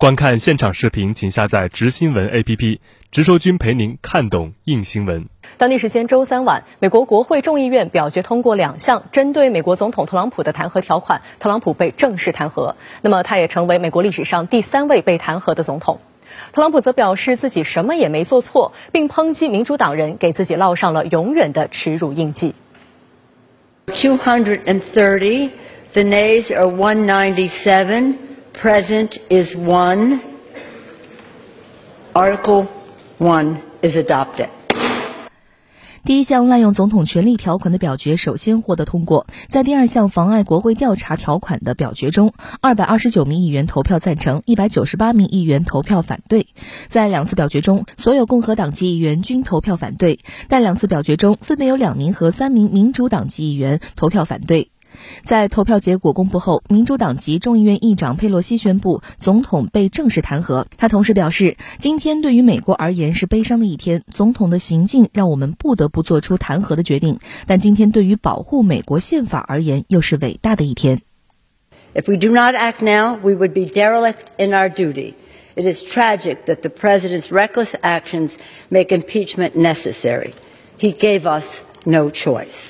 观看现场视频，请下载“直新闻 ”APP，直说君陪您看懂硬新闻。当地时间周三晚，美国国会众议院表决通过两项针对美国总统特朗普的弹劾条款，特朗普被正式弹劾。那么，他也成为美国历史上第三位被弹劾的总统。特朗普则表示自己什么也没做错，并抨击民主党人给自己烙上了永远的耻辱印记。Two hundred and thirty, the nays are one ninety-seven. Present is one. Article one is adopted. 第一项滥用总统权力条款的表决首先获得通过，在第二项妨碍国会调查条款的表决中，二百二十九名议员投票赞成，一百九十八名议员投票反对。在两次表决中，所有共和党籍议员均投票反对，但两次表决中分别有两名和三名民主党籍议员投票反对。在投票结果公布后，民主党籍众议院议长佩洛西宣布总统被正式弹劾。他同时表示，今天对于美国而言是悲伤的一天，总统的行径让我们不得不做出弹劾的决定。但今天对于保护美国宪法而言，又是伟大的一天。If we do not act now, we would be derelict in our duty. It is tragic that the president's reckless actions make impeachment necessary. He gave us no choice.